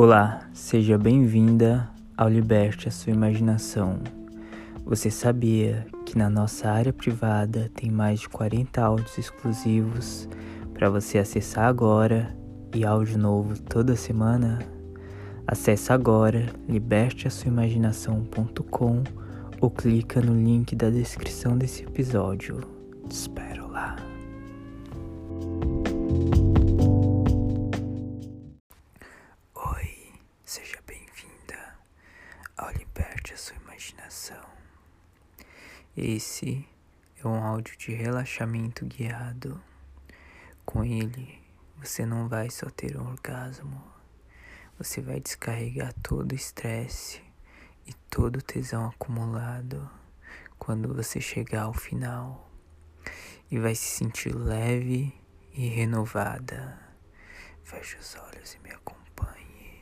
Olá, seja bem-vinda ao Liberte a Sua Imaginação. Você sabia que na nossa área privada tem mais de 40 áudios exclusivos para você acessar agora e áudio novo toda semana? Acesse agora liberteasuaimaginação.com ou clica no link da descrição desse episódio. Te espero lá. Imaginação. Esse é um áudio de relaxamento guiado. Com ele, você não vai só ter um orgasmo, você vai descarregar todo o estresse e todo o tesão acumulado quando você chegar ao final e vai se sentir leve e renovada. Feche os olhos e me acompanhe.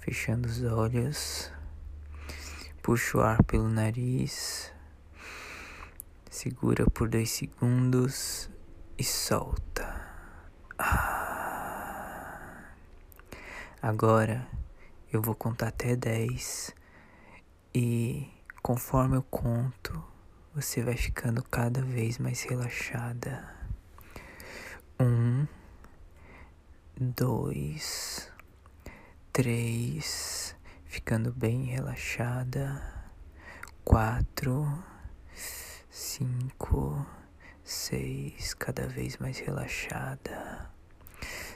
Fechando os olhos, puxa o ar pelo nariz, segura por dois segundos e solta. Ah. Agora eu vou contar até dez e conforme eu conto, você vai ficando cada vez mais relaxada. Um, dois, três, ficando bem relaxada. Quatro, cinco, seis, cada vez mais relaxada.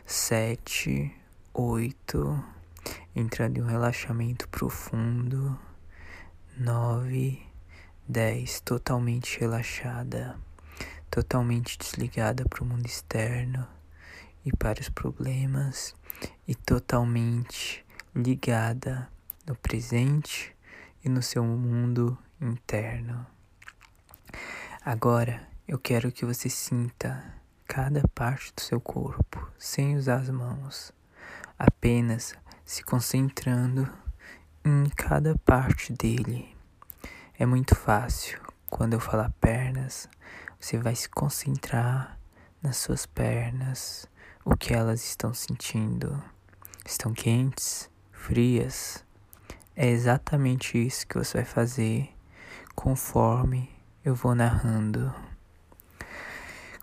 Sete, oito, entrando em um relaxamento profundo. Nove, dez, totalmente relaxada, totalmente desligada para o mundo externo e para os problemas e totalmente ligada no presente e no seu mundo interno. Agora eu quero que você sinta cada parte do seu corpo sem usar as mãos, apenas se concentrando em cada parte dele. É muito fácil. Quando eu falar pernas, você vai se concentrar nas suas pernas, o que elas estão sentindo. Estão quentes? Frias? É exatamente isso que você vai fazer conforme eu vou narrando.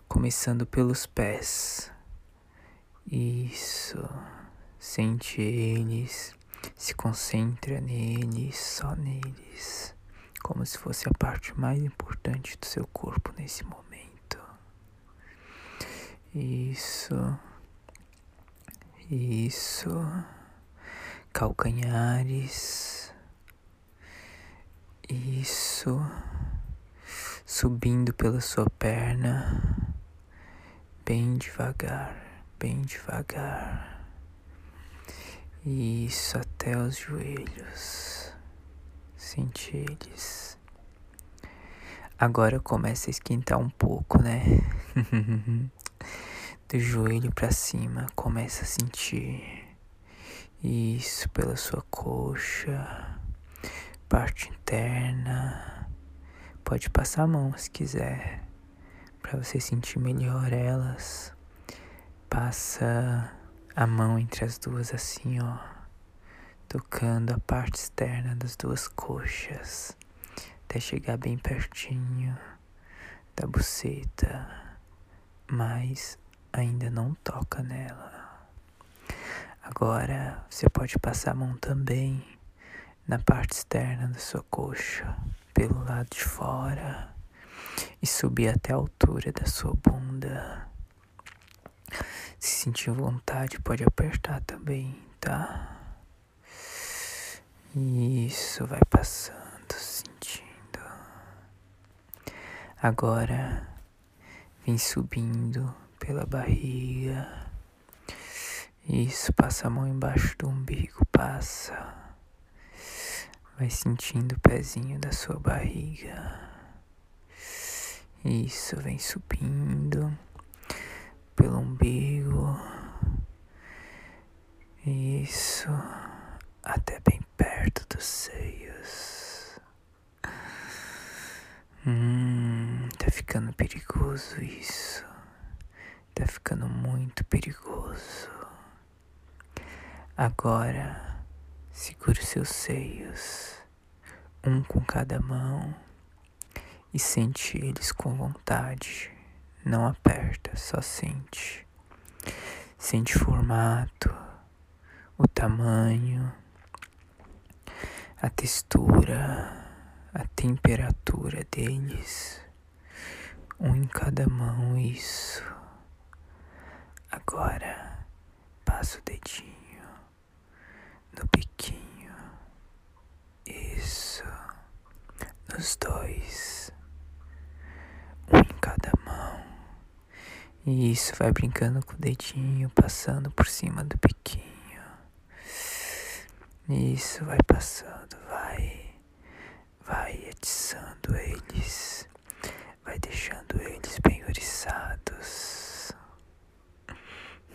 Começando pelos pés. Isso. Sente eles. Se concentra neles, só neles. Como se fosse a parte mais importante do seu corpo nesse momento. Isso. Isso. Calcanhares. Isso. Subindo pela sua perna. Bem devagar, bem devagar. Isso até os joelhos. Sente eles. Agora começa a esquentar um pouco, né? do joelho para cima, começa a sentir isso pela sua coxa, parte interna. Pode passar a mão se quiser, para você sentir melhor elas. Passa a mão entre as duas assim, ó, tocando a parte externa das duas coxas, até chegar bem pertinho da buceta, mas ainda não toca nela. Agora você pode passar a mão também na parte externa da sua coxa, pelo lado de fora, e subir até a altura da sua bunda. Se sentir vontade, pode apertar também, tá? Isso, vai passando, sentindo. Agora, vem subindo pela barriga. Isso, passa a mão embaixo do umbigo, passa. Vai sentindo o pezinho da sua barriga. Isso, vem subindo pelo umbigo. Isso, até bem perto dos seios. Hum, tá ficando perigoso isso. Tá ficando muito perigoso. Agora, segure seus seios, um com cada mão, e sente eles com vontade. Não aperta, só sente. Sente o formato, o tamanho, a textura, a temperatura deles. Um em cada mão, isso. Agora, passa o dedinho no biquinho. Isso. Nos dois. Um em cada mão. Isso, vai brincando com o dedinho, passando por cima do biquinho. Isso, vai passando, vai. Vai atiçando eles. Vai deixando eles bem oriçados.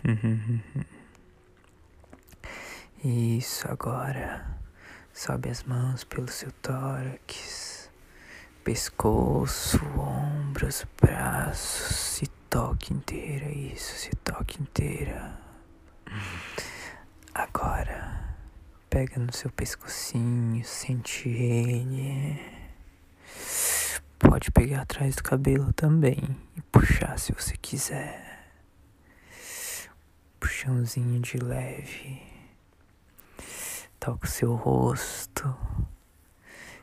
Isso, agora. Sobe as mãos pelo seu tórax, pescoço, ombros, braços, se toque inteira, isso, se toque inteira. Agora, pega no seu pescocinho, sente ele. Pode pegar atrás do cabelo também e puxar se você quiser. Puxãozinho de leve. Toca o seu rosto,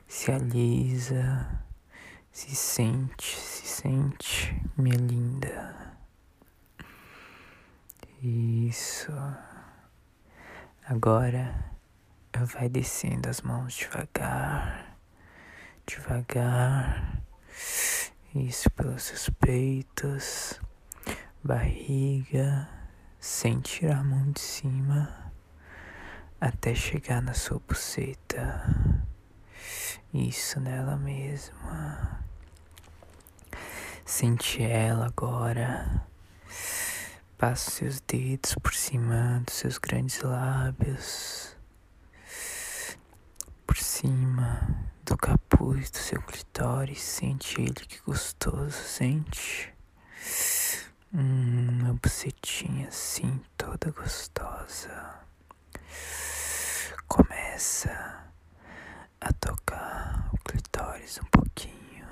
se alisa, se sente, se sente, minha linda. Isso. Agora vai descendo as mãos devagar, devagar. Isso pelos seus peitos, barriga, sem tirar a mão de cima até chegar na sua buceta. Isso nela mesma. Sente ela agora. Passa seus dedos por cima dos seus grandes lábios. Por cima do capuz do seu clitóris. Sente ele que gostoso, sente. Hum, uma bucetinha assim, toda gostosa começa a tocar o clitóris um pouquinho.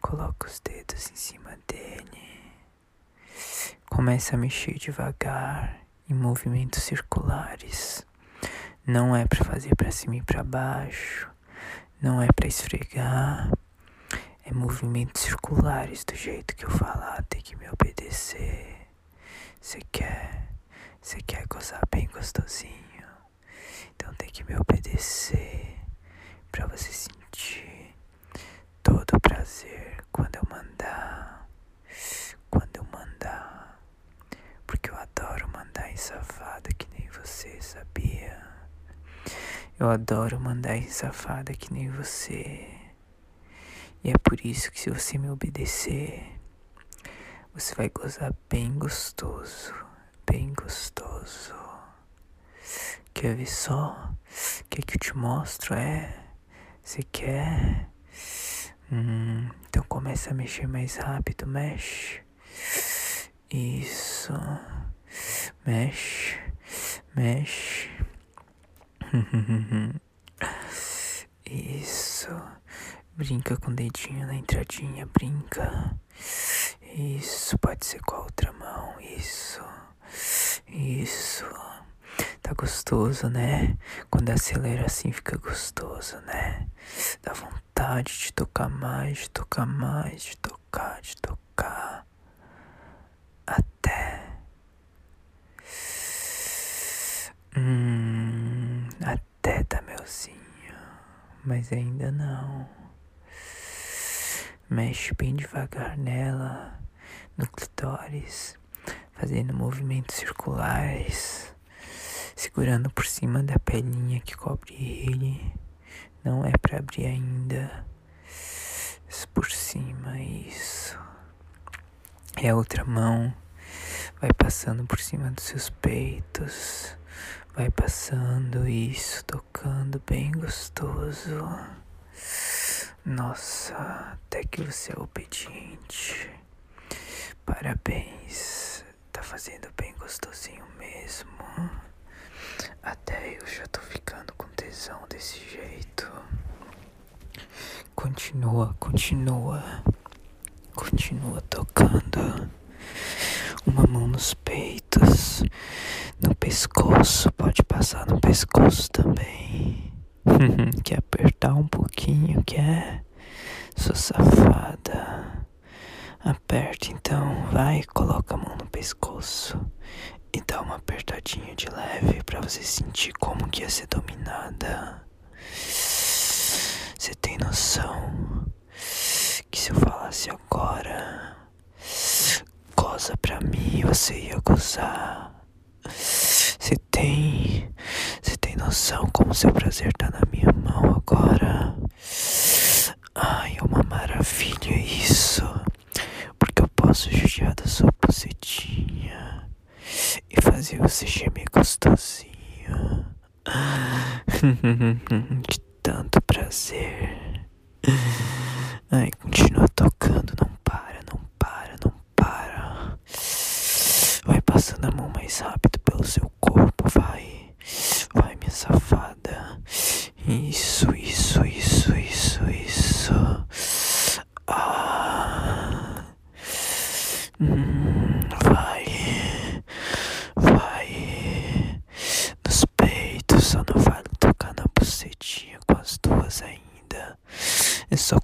Coloca os dedos em cima dele. Começa a mexer devagar em movimentos circulares. Não é para fazer para cima e para baixo. Não é para esfregar. É movimentos circulares do jeito que eu falar, tem que me obedecer. Você quer? Você quer gozar bem gostosinho? Então tem que me obedecer para você sentir todo o prazer quando eu mandar. Quando eu mandar. Porque eu adoro mandar em safada que nem você, sabia? Eu adoro mandar em safada que nem você. E é por isso que se você me obedecer, você vai gozar bem gostoso, bem gostoso. Quer ver só? Quer que eu te mostro? É? Você quer? Hum, então começa a mexer mais rápido, mexe. Isso. Mexe, mexe. Isso. Brinca com o dedinho na entradinha, brinca. Isso, pode ser com a outra mão. Isso. Isso. Tá gostoso, né? Quando acelera assim fica gostoso, né? Dá vontade de tocar mais, de tocar mais, de tocar, de tocar. Até. Hum, até tá melzinho. Mas ainda não. Mexe bem devagar nela, no clitóris, fazendo movimentos circulares segurando por cima da pelinha que cobre ele. Não é para abrir ainda. Por cima, isso. E a outra mão vai passando por cima dos seus peitos. Vai passando isso, tocando bem gostoso. Nossa, até que você é obediente. Parabéns, tá fazendo bem gostosinho continua, continua tocando. Uma mão nos peitos, no pescoço, pode passar no pescoço também. quer apertar um pouquinho, quer? Sou safada. Aperta então, vai, coloca a mão no pescoço e dá uma apertadinha de leve para você sentir como que ia ser dominada. Você tem noção que se eu falasse agora, goza pra mim, você ia gozar. Você tem, você tem noção como seu prazer tá na minha mão agora? Ai, é uma maravilha isso. Porque eu posso judiar da sua bucetinha e fazer você gemer gostosinho. Prazer. Ai, continua tocando, não para, não para, não para. Vai passando a mão mais rápido pelo seu corpo, vai. Vai, minha safada. Isso, isso, isso, isso, isso. Ah. Hum, vai. Vai. Nos peitos, só não vale tocar na bucetinha com as duas ainda. É só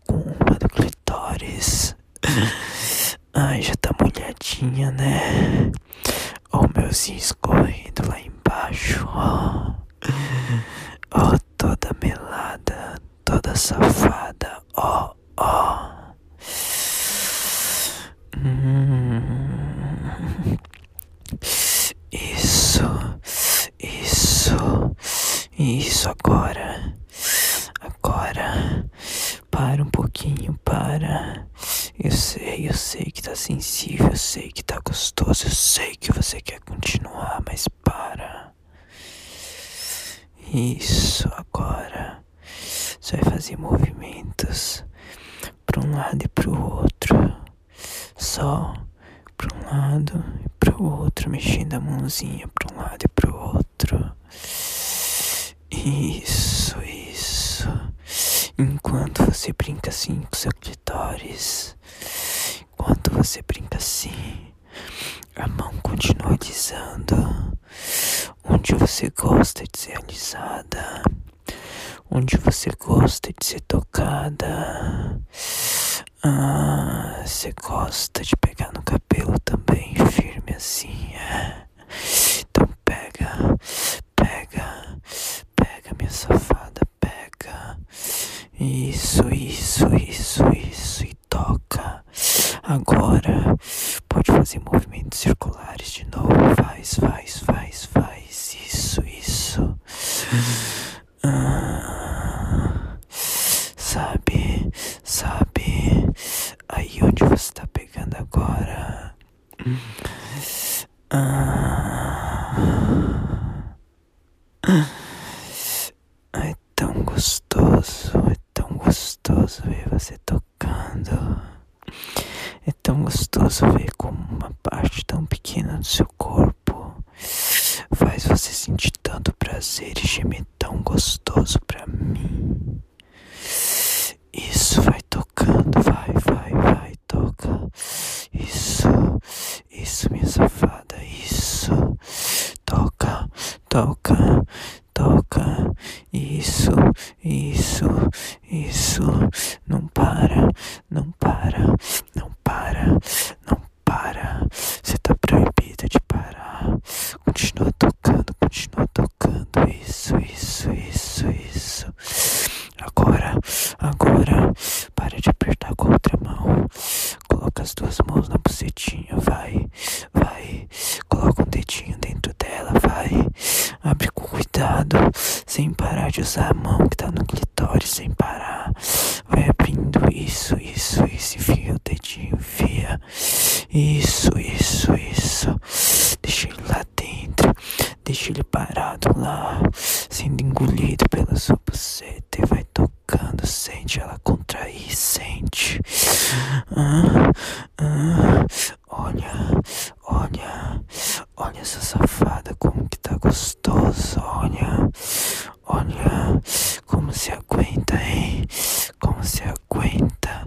do clitóris. Ai, já tá molhadinha, né? Ó, oh, meuzinho escorrendo lá embaixo, ó. Ó, toda melada, toda safada, ó, ó. Hum. Isso, isso, isso agora, agora. Para um pouquinho, para. Eu sei, eu sei eu sei que tá gostoso, eu sei que você quer continuar, mas para. Isso, agora. Você vai fazer movimentos para um lado e para o outro. Só para um lado e para o outro, mexendo a mãozinha para um lado e para o outro. Isso, isso. Enquanto você brinca assim com seu clitóris, enquanto você brinca assim, a mão continua alisando onde você gosta de ser alisada, onde você gosta de ser tocada. Ah, você gosta de pegar no cabelo também, firme assim, é? Então pega, pega, pega, minha safada, pega. Isso, isso, isso, isso, e toca. Agora, pode fazer movimentos circulares de novo. Faz, faz, faz, faz. Isso, isso. Ah, sabe, sabe. Aí onde você tá pegando agora? Ah. É tão gostoso, é tão gostoso ver você tocando. É tão gostoso ver como uma parte tão pequena do seu corpo faz você sentir tanto prazer e gemer tão gostoso pra mim. Isso vai tocando, vai, vai, vai, toca. Isso, isso, minha safada, isso. Toca, toca, toca. Isso, isso, isso. Não para, não para, não para, não para. Você tá proibida de parar. Continua tocando, continua tocando. Isso, isso, isso, isso. Agora, agora, para de apertar com a outra mão. Coloca as duas mãos na bucetinha, vai, vai. Coloca um dedinho dentro dela, vai. Abre com cuidado, sem parar de usar a mão que tá no clitóris, sem parar. Vai abrindo isso, isso, isso. Enfia o dedinho, enfia. Isso, isso, isso. Deixa ele lá dentro. Deixa ele parado lá, sendo engolido pela sua buceta e vai tocando. Sente ela contrair, sente. Ah, ah, olha, olha, olha essa safada como que tá gostosa. Olha, olha como se aguenta, hein? Como se aguenta.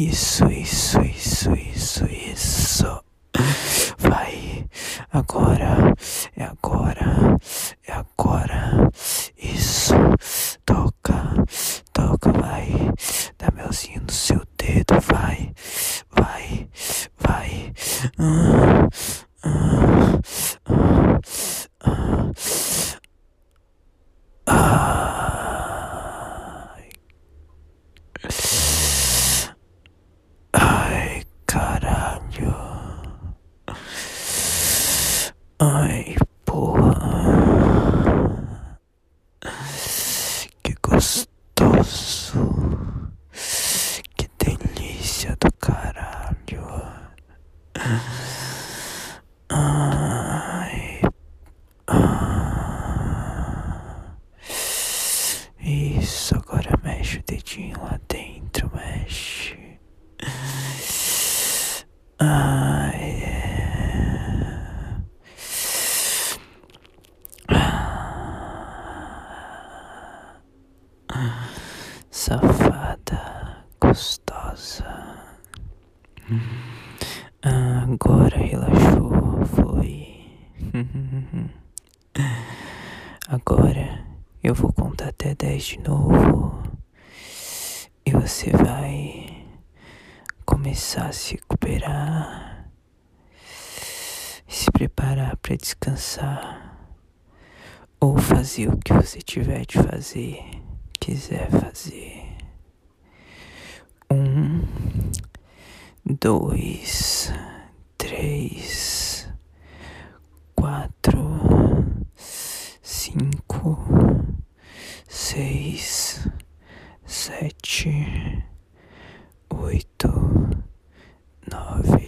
Isso, isso, isso, isso, isso. Vai. Agora. É agora. É agora. Isso. Toca. Toca, vai. Dá melzinho no seu dedo, vai. Vai. Vai. Ah, ah, ah, ah. Ai. Ai, caralho. Ai, porra. Que gostoso. Que delícia do caralho. Ai. Ah. Isso, agora mexe o dedinho lá dentro, mexe. Ai. Safada, gostosa. Agora relaxou, foi. Agora eu vou contar até dez de novo e você vai começar a se recuperar e se preparar para descansar ou fazer o que você tiver de fazer, quiser fazer. Um, dois, três, quatro, cinco, seis, sete, oito, nove,